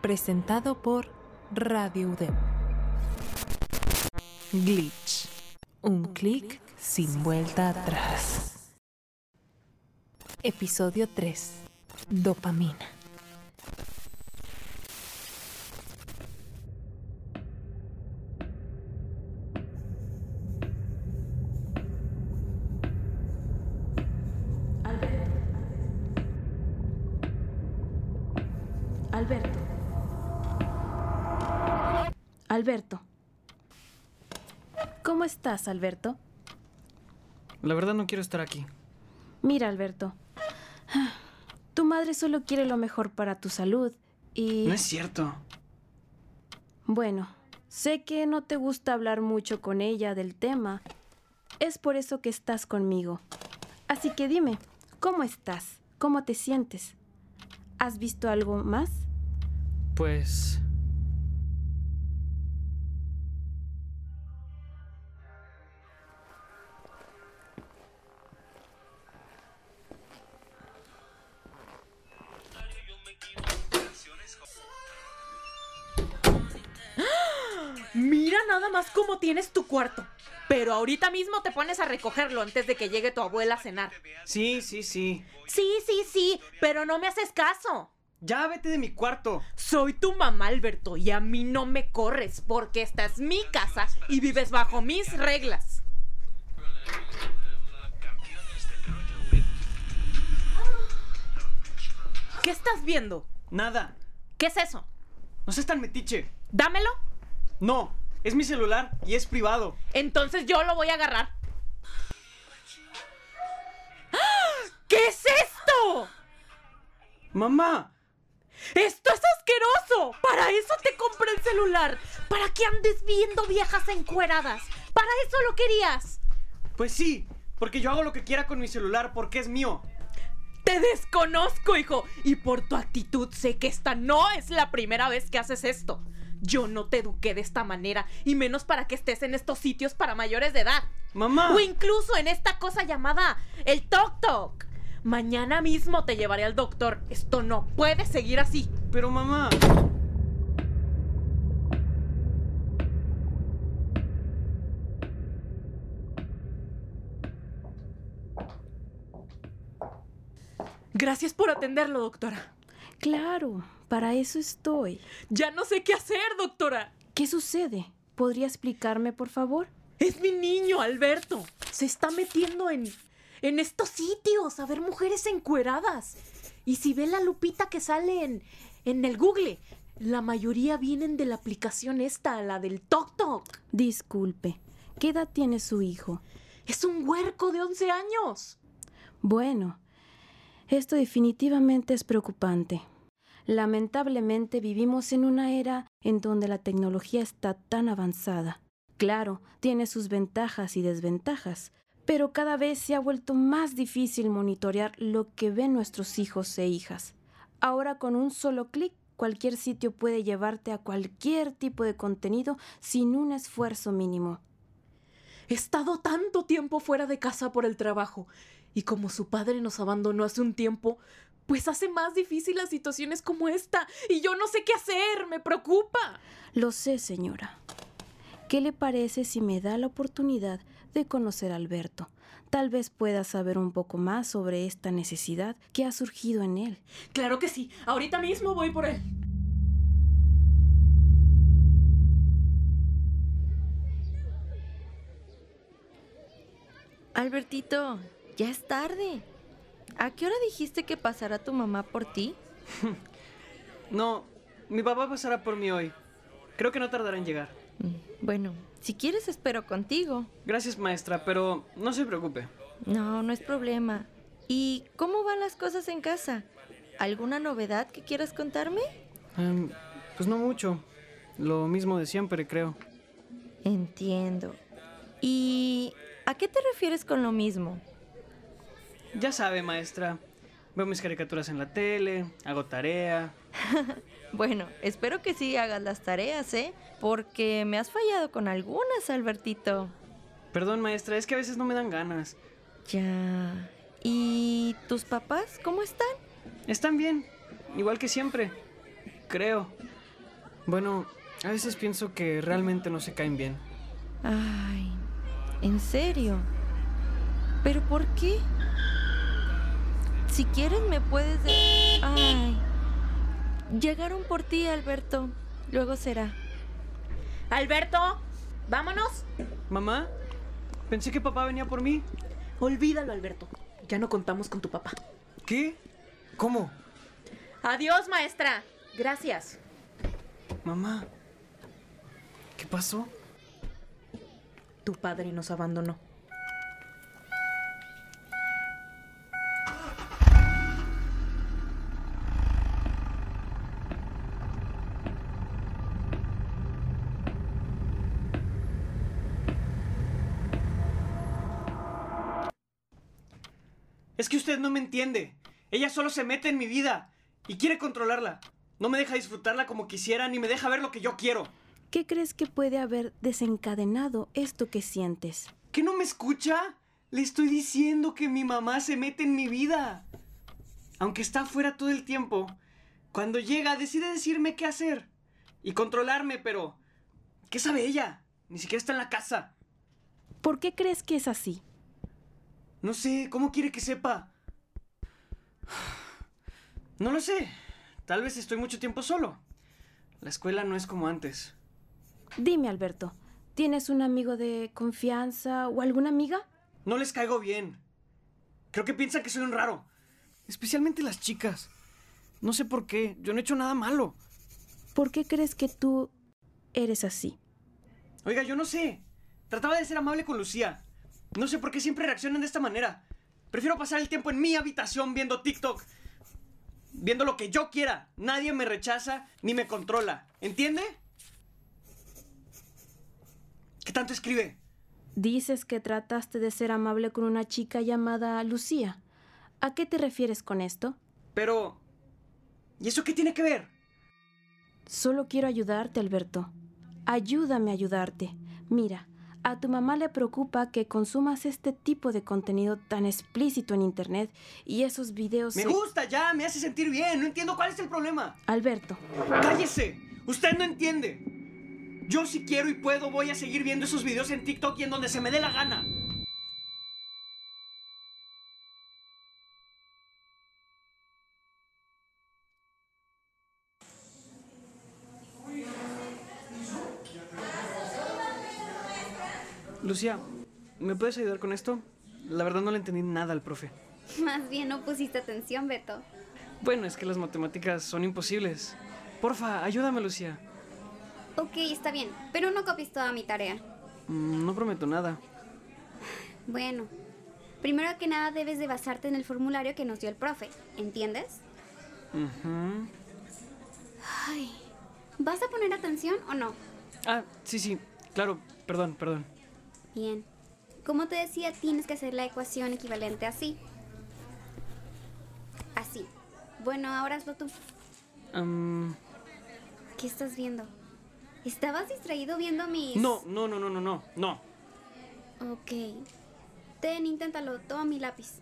presentado por Radio UDEM. Glitch. Un clic sin vuelta atrás. Episodio 3. Dopamina. Alberto. ¿Cómo estás, Alberto? La verdad no quiero estar aquí. Mira, Alberto. Tu madre solo quiere lo mejor para tu salud y... No es cierto. Bueno, sé que no te gusta hablar mucho con ella del tema. Es por eso que estás conmigo. Así que dime, ¿cómo estás? ¿Cómo te sientes? ¿Has visto algo más? Pues... Mira nada más cómo tienes tu cuarto. Pero ahorita mismo te pones a recogerlo antes de que llegue tu abuela a cenar. Sí, sí, sí. Sí, sí, sí, pero no me haces caso. Ya vete de mi cuarto. Soy tu mamá, Alberto, y a mí no me corres porque esta es mi casa y vives bajo mis reglas. ¿Qué estás viendo? Nada. ¿Qué es eso? No seas tan metiche. Dámelo. No, es mi celular y es privado. Entonces yo lo voy a agarrar. ¡Ah! ¿Qué es esto? Mamá. ¡Esto es asqueroso! Para eso te compré el celular. Para que andes viendo viejas encueradas. Para eso lo querías. Pues sí, porque yo hago lo que quiera con mi celular porque es mío. Te desconozco, hijo. Y por tu actitud sé que esta no es la primera vez que haces esto. Yo no te eduqué de esta manera, y menos para que estés en estos sitios para mayores de edad. Mamá. O incluso en esta cosa llamada el Tok Tok. Mañana mismo te llevaré al doctor. Esto no puede seguir así. Pero mamá. Gracias por atenderlo, doctora. Claro, para eso estoy. Ya no sé qué hacer, doctora. ¿Qué sucede? ¿Podría explicarme, por favor? Es mi niño, Alberto. Se está metiendo en, en estos sitios a ver mujeres encueradas. Y si ve la lupita que sale en, en el Google, la mayoría vienen de la aplicación esta, la del Tok Tok. Disculpe, ¿qué edad tiene su hijo? Es un huerco de 11 años. Bueno, esto definitivamente es preocupante. Lamentablemente vivimos en una era en donde la tecnología está tan avanzada. Claro, tiene sus ventajas y desventajas, pero cada vez se ha vuelto más difícil monitorear lo que ven nuestros hijos e hijas. Ahora con un solo clic cualquier sitio puede llevarte a cualquier tipo de contenido sin un esfuerzo mínimo. He estado tanto tiempo fuera de casa por el trabajo y como su padre nos abandonó hace un tiempo, pues hace más difícil las situaciones como esta y yo no sé qué hacer, me preocupa. Lo sé, señora. ¿Qué le parece si me da la oportunidad de conocer a Alberto? Tal vez pueda saber un poco más sobre esta necesidad que ha surgido en él. Claro que sí, ahorita mismo voy por él. Albertito, ya es tarde. ¿A qué hora dijiste que pasará tu mamá por ti? No, mi papá pasará por mí hoy. Creo que no tardará en llegar. Mm, Bueno, si quieres espero contigo. Gracias, maestra, pero no se preocupe. No, no es problema. ¿Y cómo van las cosas en casa? ¿Alguna novedad que quieras contarme? Em, pues no mucho. Lo mismo de siempre, creo. Entiendo. ¿Y a qué te refieres con lo mismo? Ya sabe, maestra. Veo mis caricaturas en la tele, hago tarea. Bueno, espero que sí hagas las tareas, ¿eh? Porque me has fallado con algunas, Albertito. Perdón, maestra, es que a veces no me dan ganas. Ya. ¿Y tus papás cómo están? Están bien, igual que siempre. Creo. Bueno, a veces pienso que realmente no se caen bien. Ay, ¿en serio? ¿Pero por qué? Si quieres me puedes... de- Ay. Llegaron por ti, Alberto. Luego será. Alberto, vámonos. Mamá, pensé que papá venía por mí. Olvídalo, Alberto. Ya no contamos con tu papá. ¿Qué? ¿Cómo? Adiós, maestra. Gracias. Mamá, ¿qué pasó? Tu padre nos abandonó. Es que usted no me entiende. Ella solo se mete en mi vida y quiere controlarla. No me deja disfrutarla como quisiera ni me deja ver lo que yo quiero. ¿Qué crees que puede haber desencadenado esto que sientes? ¿Que no me escucha? Le estoy diciendo que mi mamá se mete en mi vida. Aunque está afuera todo el tiempo, cuando llega decide decirme qué hacer y controlarme, pero ¿qué sabe ella? Ni siquiera está en la casa. ¿Por qué crees que es así? No sé, ¿cómo quiere que sepa? No lo sé. Tal vez estoy mucho tiempo solo. La escuela no es como antes. Dime, Alberto, ¿tienes un amigo de confianza o alguna amiga? No les caigo bien. Creo que piensan que soy un raro. Especialmente las chicas. No sé por qué. Yo no he hecho nada malo. ¿Por qué crees que tú eres así? Oiga, yo no sé. Trataba de ser amable con Lucía. No sé por qué siempre reaccionan de esta manera. Prefiero pasar el tiempo en mi habitación viendo TikTok. Viendo lo que yo quiera. Nadie me rechaza ni me controla. ¿Entiende? ¿Qué tanto escribe? Dices que trataste de ser amable con una chica llamada Lucía. ¿A qué te refieres con esto? Pero... ¿Y eso qué tiene que ver? Solo quiero ayudarte, Alberto. Ayúdame a ayudarte. Mira, a tu mamá le preocupa que consumas este tipo de contenido tan explícito en Internet y esos videos... Me se- gusta ya, me hace sentir bien. No entiendo cuál es el problema. Alberto, ¡Cállese! Usted no entiende. Yo si quiero y puedo voy a seguir viendo esos videos en TikTok y en donde se me dé la gana. Lucía, ¿me puedes ayudar con esto? La verdad no le entendí nada al profe. Más bien no pusiste atención, Beto. Bueno, es que las matemáticas son imposibles. Porfa, ayúdame, Lucía. Ok, está bien, pero no copies toda mi tarea. Mm, No prometo nada. Bueno, primero que nada debes de basarte en el formulario que nos dio el profe, ¿entiendes? Ujú. Ay, ¿vas a poner atención o no? Ah, sí, sí, claro, perdón, perdón. Bien. Como te decía, tienes que hacer la ecuación equivalente así. Así. Bueno, ahora hazlo tú. ¿Qué estás viendo? ¿Estabas distraído viendo mis...? no, no, no, no, no, no, no. Ok. Ten, inténtalo. Toma mi lápiz.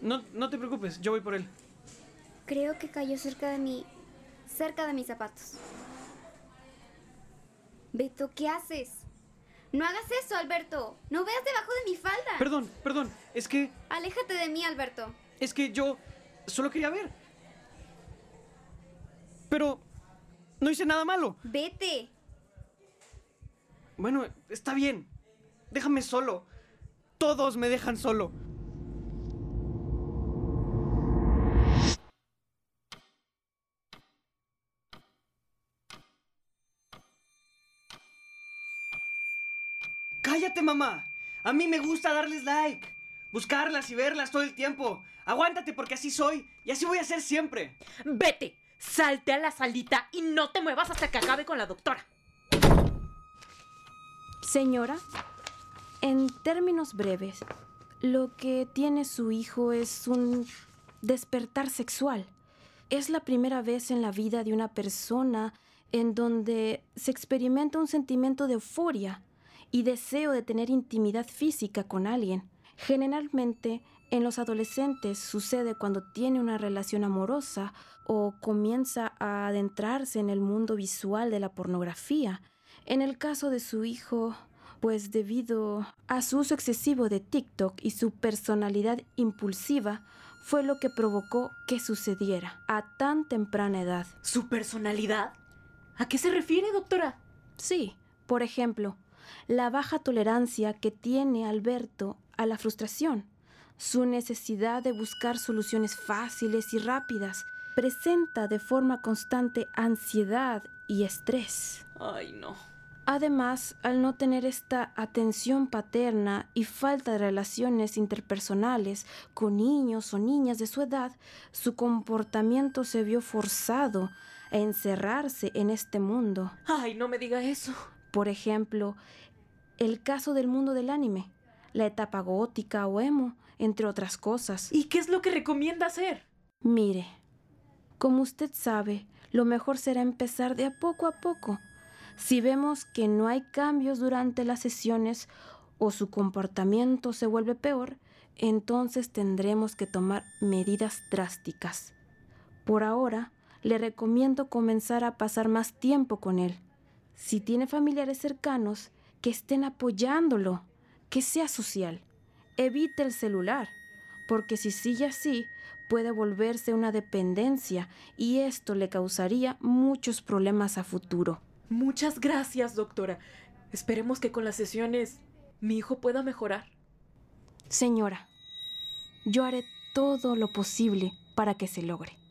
No, no te preocupes, yo voy por él. Creo que cayó cerca de mi... cerca de mis zapatos. Beto, ¿qué haces? No hagas eso, Alberto. No veas debajo de mi falda. Perdón, perdón, es que, Aléjate de mí, Alberto. es que yo solo quería ver. Pero no hice nada malo. Vete. Bueno, está bien. Déjame solo. Todos me dejan solo. Mamá. A mí me gusta darles like. Buscarlas y verlas todo el tiempo. Aguántate porque así soy y así voy a ser siempre. Vete, salte a la salita y no te muevas hasta que acabe con la doctora. señora, en términos breves, lo que tiene su hijo es un despertar sexual. Es la primera vez en la vida de una persona en donde se experimenta un sentimiento de euforia y deseo de tener intimidad física con alguien. Generalmente, En los adolescentes sucede cuando tiene una relación amorosa o comienza a adentrarse en el mundo visual de la pornografía. En el caso de su hijo, pues debido a su uso excesivo de TikTok y su personalidad impulsiva, fue lo que provocó que sucediera a tan temprana edad. ¿Su personalidad? ¿A qué se refiere, doctora? Sí, por ejemplo, la baja tolerancia que tiene Alberto a la frustración, su necesidad de buscar soluciones fáciles y rápidas, presenta de forma constante ansiedad y estrés. Ay, no. Además, al no tener esta atención paterna y falta de relaciones interpersonales con niños o niñas de su edad, su comportamiento se vio forzado a encerrarse en este mundo. Ay, no me diga eso. Por ejemplo, el caso del mundo del anime, la etapa gótica o emo, entre otras cosas. ¿Y qué es lo que recomienda hacer? Mire, como usted sabe, lo mejor será empezar de a poco a poco. Si vemos que no hay cambios durante las sesiones o su comportamiento se vuelve peor, entonces tendremos que tomar medidas drásticas. Por ahora, le recomiendo comenzar a pasar más tiempo con él. Si tiene familiares cercanos, que estén apoyándolo, que sea social. Evite el celular, porque si sigue así, puede volverse una dependencia y esto le causaría muchos problemas a futuro. Muchas gracias, doctora. Esperemos que con las sesiones mi hijo pueda mejorar. Señora, yo haré todo lo posible para que se logre.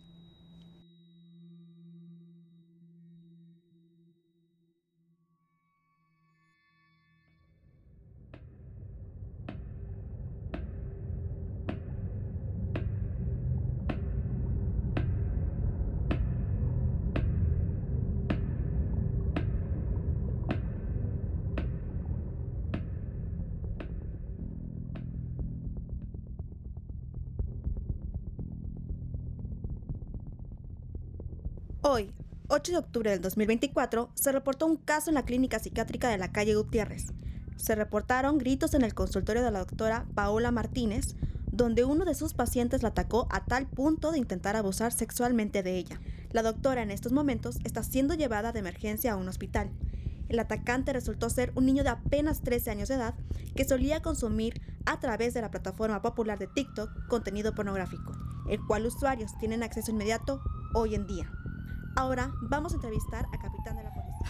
Hoy, 8 de octubre del 2024, se reportó un caso en la clínica psiquiátrica de la calle Gutiérrez. Se reportaron gritos en el consultorio de la doctora Paola Martínez, donde uno de sus pacientes la atacó a tal punto de intentar abusar sexualmente de ella. La doctora en estos momentos está siendo llevada de emergencia a un hospital. El atacante resultó ser un niño de apenas 13 años de edad que solía consumir a través de la plataforma popular de TikTok contenido pornográfico, el cual usuarios tienen acceso inmediato hoy en día. Ahora vamos a entrevistar a capitán de la policía.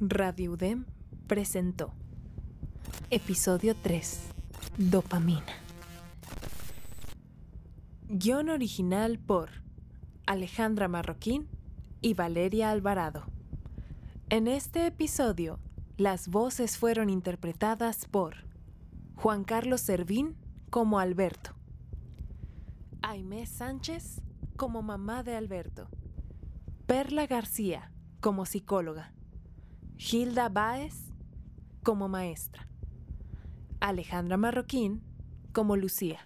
Radio UDEM presentó Episodio 3 Dopamina Guión original por Alejandra Marroquín y Valeria Alvarado. En este episodio, las voces fueron interpretadas por Juan Carlos Servín como Alberto, Aimé Sánchez como mamá de Alberto, Perla García como psicóloga, Gilda Báez como maestra, Alejandra Marroquín como Lucía.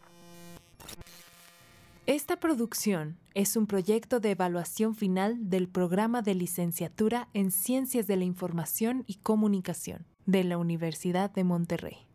Esta producción es un proyecto de evaluación final del programa de licenciatura en Ciencias de la Información y Comunicación de la Universidad de Monterrey.